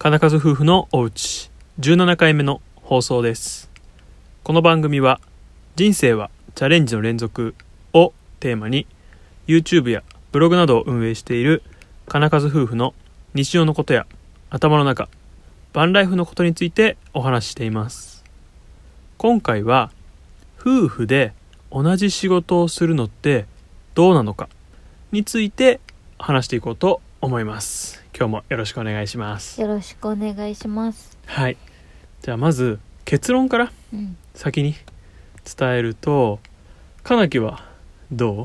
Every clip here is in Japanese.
金数夫婦のおうち。17回目の放送です。この番組は人生はチャレンジの連続をテーマに YouTube やブログなどを運営している金数夫婦の日常のことや頭の中バンライフのことについてお話ししています。今回は夫婦で同じ仕事をするのってどうなのかについて話していこうと思います。今日もよろしくお願いします。よろしくお願いします。はい。じゃあまず結論からうん、先に伝えるとかなきはど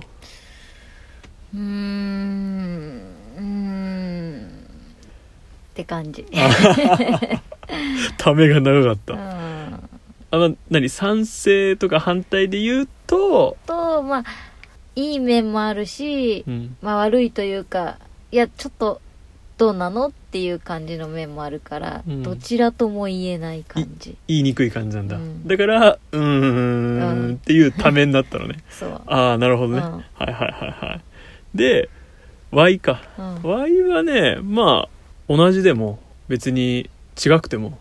う？うーん、うーん。って感じ。ためが長かっうたん、あの何？賛成とか反対で言うと、とまあいい面もあるしう、ん、まあ悪いというかいやちょっとどうなのっていう感じの面もあるから、うん。どちらとも言えない感じ。言いにくい感じなんだ、うん。だからうんんっていうためになったのね。ああなるほどね、うん。はいはいはいはい。で Y か。うん、Y はねまあ同じでも別に違くても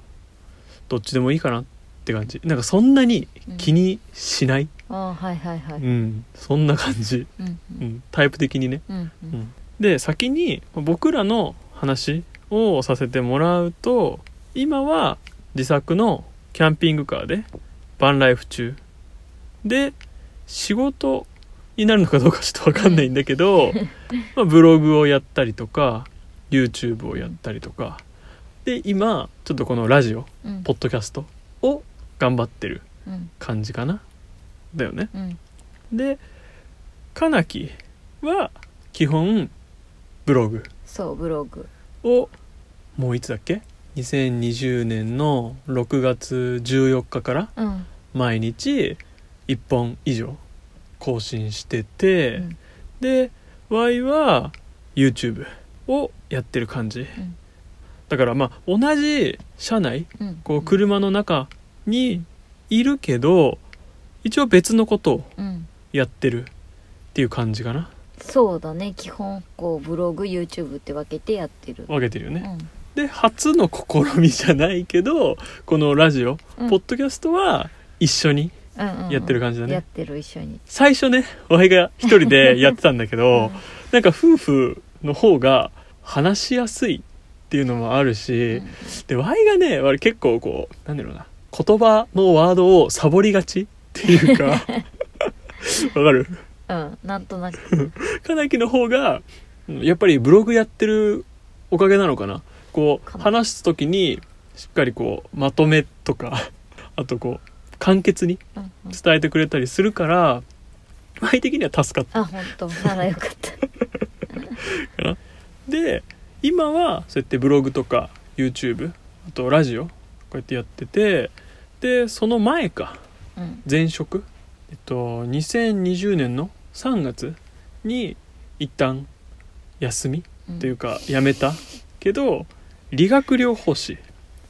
どっちでもいいかなって感じ。なんかそんなに気にしない、あはいはいはうい。ん。そんな感じ、うんううん。ん、タイプ的にね、うんううんん、で先に僕らの話をさせてもらうと今は自作のキャンピングカーでバンライフ中で仕事になるのかどうかちょっと分かんないんだけど、まあ、ブログをやったりとか YouTube をやったりとかで今ちょっとこのラジオうん。ポッドキャストを頑張ってるうん感じかな。だよね。うん。でかなきは基本ブログ。そうブログ。をもういつだっけ？2020年の6月14日からうん。毎日1本以上更新してて、うん。で Y は YouTube をやってる感じ、ん。だからまあ同じ車内うん。こう車の中にいるけど一応別のことをうん。やってるっていう感じかなそうだね。基本こうブログ YouTube って分けてやってる、分けてるよね、うん。で初の試みじゃないけどこのラジオ、うん。ポッドキャストは一緒にうんうん。うんやってる感じだね。やってる一緒に。最初ね我が一人でやってたんだけど、なんか夫婦の方が話しやすいっていうのもあるし、うん。で Y がね俺結構こうなんだろうな言葉のワードをサボりがちっていうか わかる？うんなんとなく。かなきの方がうんやっぱりブログやってるおかげなのかな。こう話す時にしっかりこうまとめとか あとこう簡潔に伝えてくれたりするから前的には助かっあ本当。ならよかった。たかな。で今はそうやってブログとか YouTube あとラジオこうやってやっててでその前か。うん。前職。えっと2020年の3月に一旦休みうん。っていうか辞めた。けど理学療法士っ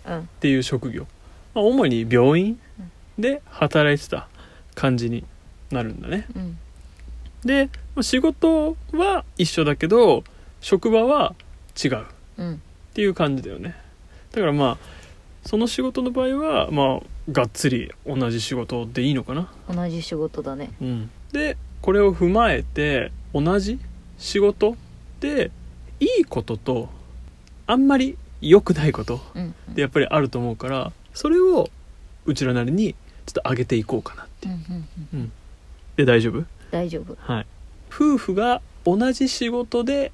うん。ていう職業、まあ、主に病院で働いてた感じになるんだね。うん。でまあ仕事は一緒だけど職場は違うっうん。ていう感じだよね。だからまあその仕事の場合はまあがっつり同じ仕事でいいのかな。同じ仕事だね。うん、でこれを踏まえて同じ仕事でいいこととあんまり良くないことうんってやっぱりあると思うからそれをうちらなりにちょっと上げていこうかなってう。んで大丈夫？大丈夫。はい。夫婦が同じ仕事で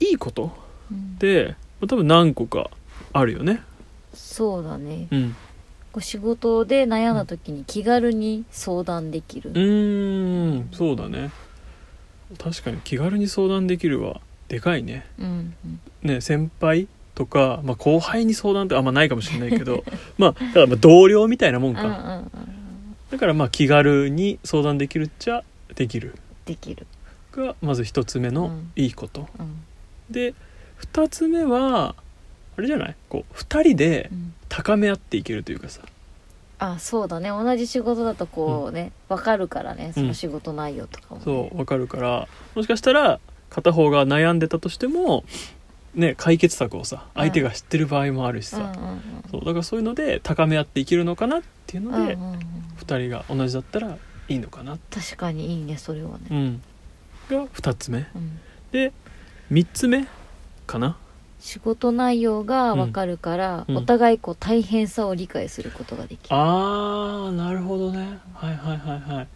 いいことうん。って多分何個かあるよね。そうだね。うんこう仕事で悩んだ時に気軽に相談できる。うーん。そうだね。確かに気軽に相談できるはでかいね。うんうん。ね、先輩とか、まあ、後輩に相談ってあんまないかもしれないけど まあだからまあ同僚みたいなもんか、うんうんうん。だからまあ気軽に相談できるっちゃできる。できる。がまず一つ目のうん。いいこと、うん。で二つ目はあれじゃない？こう二人でうん。高め合っていけるというかさ。あそうだね。同じ仕事だとこうね、わかるからね。その仕事内容とかも、ね。そうわかるから。もしかしたら片方が悩んでたとしてもね解決策をさうん。相手が知ってる場合もあるしさ、そうだからそういうので高め合っていけるのかなっていうので、うんうんうん。2人が同じだったらいいのかな、確かにいいねそれはね、うん、が2つ目。うん。で3つ目かな仕事内容が分かるから、うん。お互いこう大変さを理解することができる、あーなるほどね。はいはいはいはい。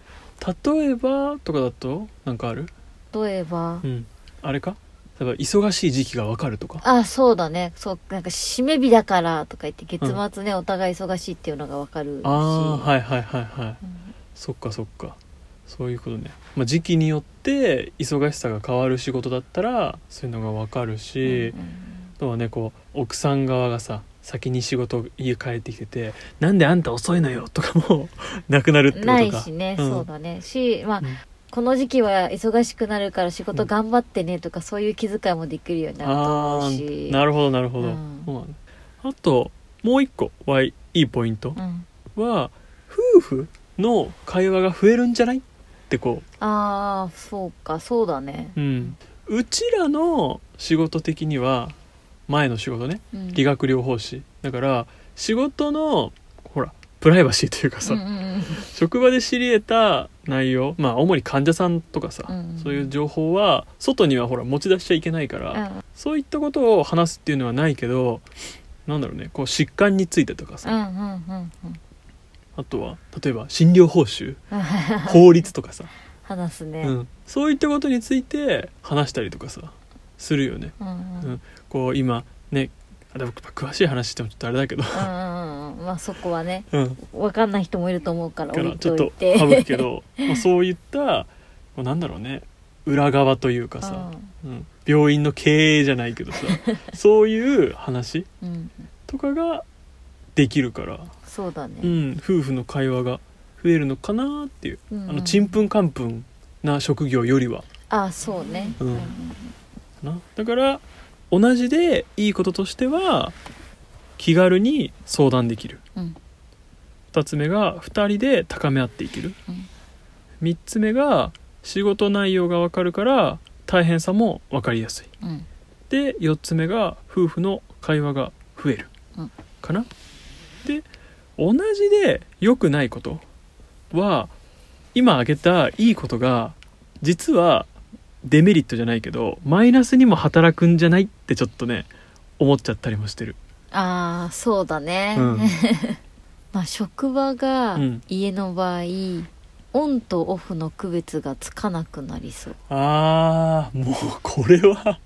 例えばとかだとなんかある？例えば、うん。あれか？例えば忙しい時期がわかるとか。あそうだね。そうなんか締め日だからとか言って月末ね、お互い忙しいっていうのが分かるし。ああはいはいはいはい。うん。そっかそっか。そういうことね、まあ、時期によって忙しさが変わる仕事だったらそういうのがわかるし、うんうんあとはねこう奥さん側がさ先に仕事家帰ってきてて「なんであんた遅いのよ」とかも なくなるってことか。ないしね、うん。そうだね。しまあ、うん。この時期は忙しくなるから仕事頑張ってねとか、そういう気遣いもできるようになるとあ思うし。ーなるほどなるほど、うん。あともう一個はいいポイントうん、は夫婦の会話が増えるんじゃないってこああそうかそうだね。う、うん、うちらの仕事的には前の仕事ね。うん。理学療法士。だから仕事のほらプライバシーというかさ、うんうんうん。職場で知り得た内容まあ主に患者さんとかさ、うんそういう情報は外にはほら持ち出しちゃいけないから、うん。そういったことを話すっていうのはないけどなんだろうねこう疾患についてとかさ、うんうんうんうん。あとは例えば診療報酬うん 法律とかさ、話すね、うん、そういったことについて話したりとかさするよね。うんうん。うんこう今ねあでも詳しい話してもちょっとあれだけど、うんうんうんまあそこはね。うん、分かんない人もいると思うからか置いらちょっとといて省くけど、まあ、そういったこうなんだろうね。裏側というかさ、うん、病院の経営じゃないけどさ。そういう話とかができるから、そうだね、うん、夫婦の会話が増えるのかなっていう、うんうん。あのちんぷんかんぷんな職業よりは。あそうね、うん。うんだから同じでいいこととしては気軽に相談できる。うん。2つ目が2人で高め合っていける、うん。3つ目が仕事内容が分かるから大変さも分かりやすい。うん。で4つ目が夫婦の会話が増える、うん。かな。で同じで良くないことは今挙げたいいことが実はデメリットじゃないけどマイナスにも働くんじゃないってちょっとね思っちゃったりもしてる。ああそうだね、うん。まあ職場がうん。家の場合、オンとオフの区別がつかなくなりそう。あーもうこれは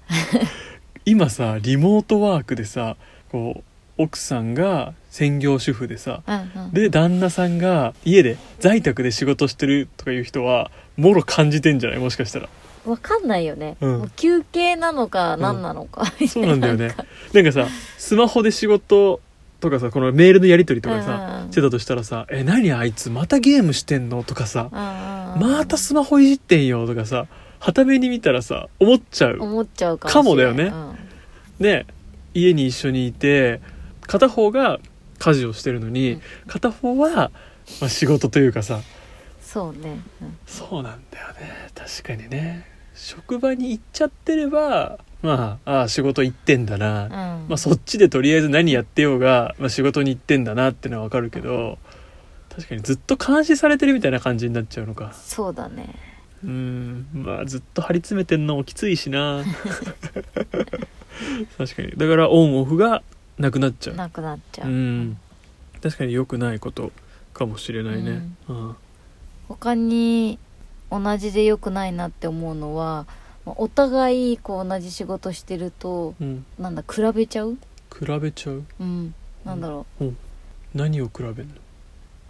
今さリモートワークでさこう奥さんが専業主婦でさうんうん。で旦那さんが家で在宅で仕事してるとかいう人はもろ感じてんじゃない？もしかしたらわかんないよね、うん。もう休憩なのか何なのか、そうなんだよね。なんかさスマホで仕事とかさこのメールのやり取りとかさうんしてたとしたらさ「え何あいつまたゲームしてんの?」とかさうんうん「またスマホいじってんよ」とかさはために見たらさ思っちゃう。思っちゃうかもしれない。かもだよね。ね家に一緒にいて片方が家事をしてるのに、うん。片方は、まあ、仕事というかさ。そうね、うん。そうなんだよね。確かにね職場に行っちゃってればまあああ仕事行ってんだな、うん。まあ、そっちでとりあえず何やってようが、まあ、仕事に行ってんだなってのはわかるけど確かにずっと監視されてるみたいな感じになっちゃうのか。そうだね。うん。まあずっと張り詰めてんのもきついしな。確かに。だからオンオフがなくなっちゃう。なくなっちゃう、うん。確かに良くないことかもしれないね、うん。他に同じで良くないなって思うのはまあお互いこう同じ仕事してるとうん、なんだ比べちゃう？比べちゃう？うん。なんだろう。何を比べんの？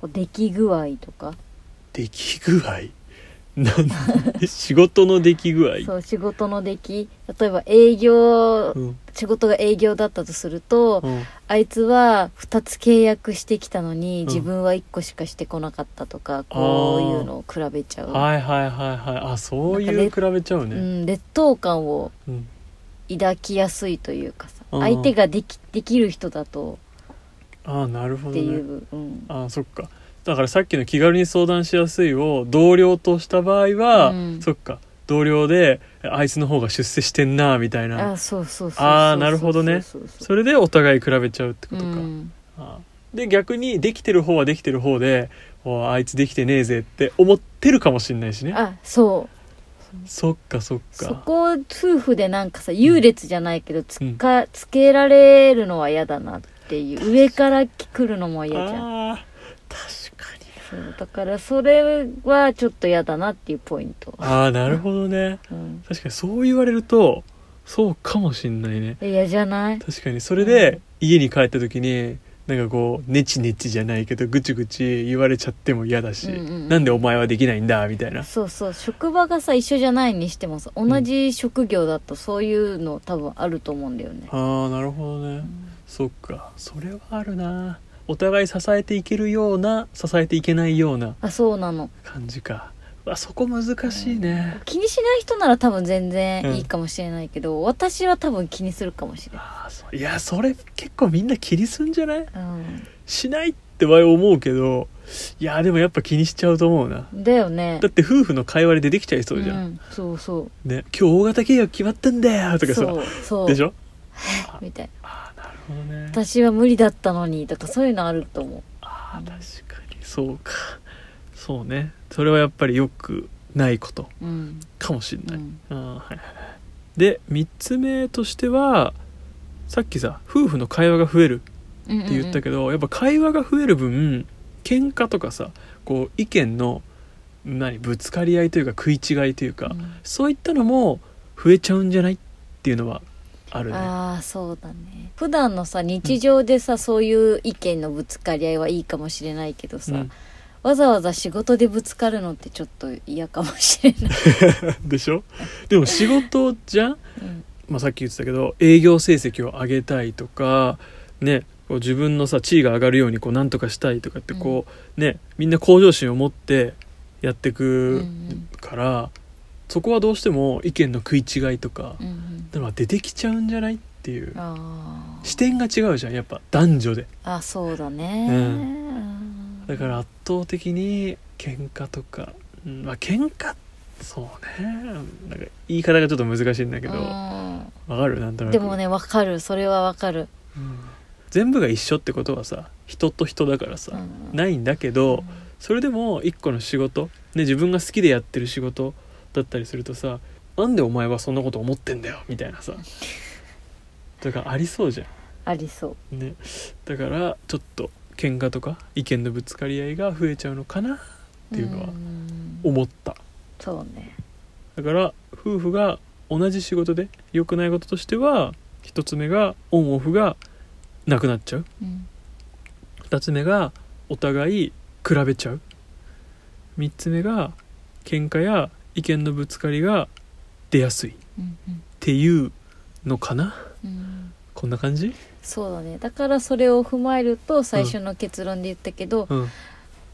こう出来具合とか。出来具合？仕事の出来具合？そう仕事の出来。例えば営業うん。仕事が営業だったとするとうん。あいつは2つ契約してきたのにん。自分は1個しかしてこなかったとか、こういうのを比べちゃう、はいはいはいはい。あそういう比べちゃうね、うん、劣等感をうん。抱きやすいというかさ相手ができできる人だとああなるほどね。っていう、うん、ああそっかだからさっきの気軽に相談しやすいを同僚とした場合は、うん。そっか。同僚であいつの方が出世してんなみたいな。あそうそうそうそうあーなるほどねそうそうそうそれでお互い比べちゃうってことか、うんあーで逆にできてる方はできてる方でおあいつできてねえぜって思ってるかもしんないしねあそうそっかそっそかこを夫婦でなんかさ優劣じゃないけどつか、つけられるのは嫌だなっていう上から来るのも嫌じゃん確そうだからそれはちょっと嫌だなっていうポイント、ああなるほどね。うん、確かにそう言われるとそうかもしんないね。嫌じゃない？確かにそれで家に帰った時になんかこうネチネチじゃないけどぐちぐち言われちゃっても嫌だし、うんうんうん。なんでお前はできないんだみたいな。そうそう職場がさ一緒じゃないにしてもさ同じ職業だとそういうの多分あると思うんだよね、ああなるほどね、そっか。それはあるなお互い支えていけるような支えていけないようなあそうなの。感じか。うわそこ難しいね、気にしない人なら多分全然いいかもしれないけど、私は多分気にするかもしれない、いやそれ結構みんな気にすんじゃない？うん、しないって場合思うけどいやでもやっぱ気にしちゃうと思うな。だよね。だって夫婦の会話で出てきちゃいそうじゃん、うん、そうそう。ね今日大型契約決まったんだよとかさ。そうそう。でしょ？みたいなね。私は無理だったのにとかそういうのあると思ああ確かに。そうか。そうね。それはやっぱりよくないこと。ううん、かもしれない、うん、あーはいで3つ目としてはさっきさ夫婦の会話が増えるっって言ったけど、やっぱ会話が増える分喧嘩とかさこう意見の何ぶつかり合いというか食い違いというか、うん。そういったのも増えちゃうんじゃないっていうのはあるね。ああそうだね。普段のさ日常でさ、そういう意見のぶつかり合いはいいかもしれないけどさ、うん。わざわざ仕事でぶつかるのってちょっと嫌かもしれない、でしょ？でも仕事じゃん、うん。まあ、さっき言ってたけど営業成績を上げたいとかねこう自分のさ地位が上がるようにこうなんとかしたいとかってこう、ねみんな向上心を持ってやってくうん。から、そこはどうしても意見の食い違いとかうんうんのは出てきちゃうんじゃないっていう。視点が違うじゃんやっぱ男女で。あそうだね、うん。うん。だから圧倒的に喧嘩とか、うん、まあ喧嘩そうね。なんか言い方がちょっと難しいんだけど。わかる？なんとなく。でもねわかる。それはわかる、うん。全部が一緒ってことはさ人と人だからさ、うん。ないんだけどそれでも一個の仕事、ね、自分が好きでやってる仕事だったりするとさなんでお前はそんなこと思ってんだよみたいなさ。だからありそうじゃありそう、んね。だからちょっと喧嘩とか意見のぶつかり合いが増えちゃうのかなっていうのはん。思った。そうね。だから夫婦が同じ仕事で良くないこととしては一つ目がオンオフがなくなっちゃう。うん。2つ目がお互い比べちゃう。3つ目が喧嘩や意見のぶつかりが出やすい。っうんていうのかな？うんうん。こん。な感じそうだね。だからそれを踏まえると最初の結論で言ったけどうん。う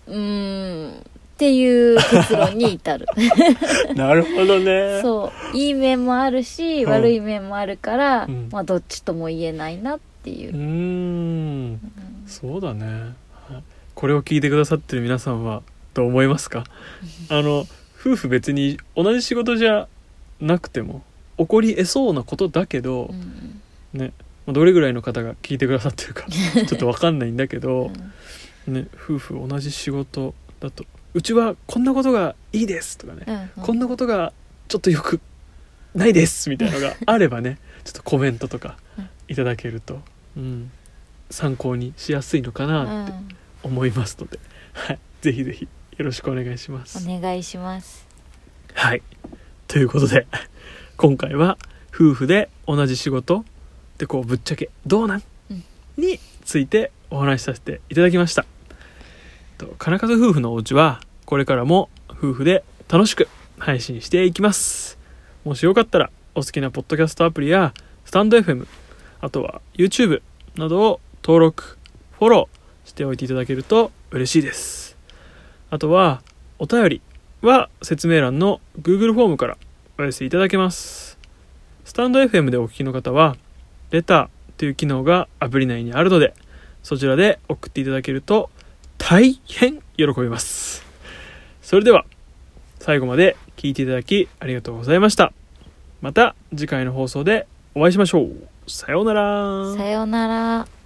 ーん。っていう結論に至る。なるほどね。そう。いい面もあるし、うん。悪い面もあるから、うん。まあどっちとも言えないなっていう。うー、ん。そうだね。はい。これを聞いてくださってる皆さんはどう思いますか？あの夫婦別に同じ仕事じゃなくても起こり得そうなことだけどう、んねまあどれぐらいの方が聞いてくださってるか ちょっと分かんないんだけど、ね、夫婦同じ仕事だと「うちはこんなことがいいです」とかね、うんこんなことがちょっとよくないです」みたいなのがあればね ちょっとコメントとかうん。いただけると、うん、参考にしやすいのかなってうん。思いますので、はい、ぜひぜひよろしくお願いします。お願いします。はい。ということで、今回は夫婦で同じ仕事でこうぶっちゃけどうなん、うんについてお話しさせていただきました。と金数夫婦のお家はこれからも夫婦で楽しく配信していきます。もしよかったらお好きなポッドキャストアプリやスタンド FM、あとは YouTube などを登録、フォローしておいていただけると嬉しいです。あとはお便りは説明欄の Google フォームからお寄せいただけます。スタンド FM でお聞きの方は、レターという機能がアプリ内にあるので、そちらで送っていただけると大変喜びます。それでは、最後まで聞いていただきありがとうございましたまた次回の放送でお会いしましょうさようならさようなら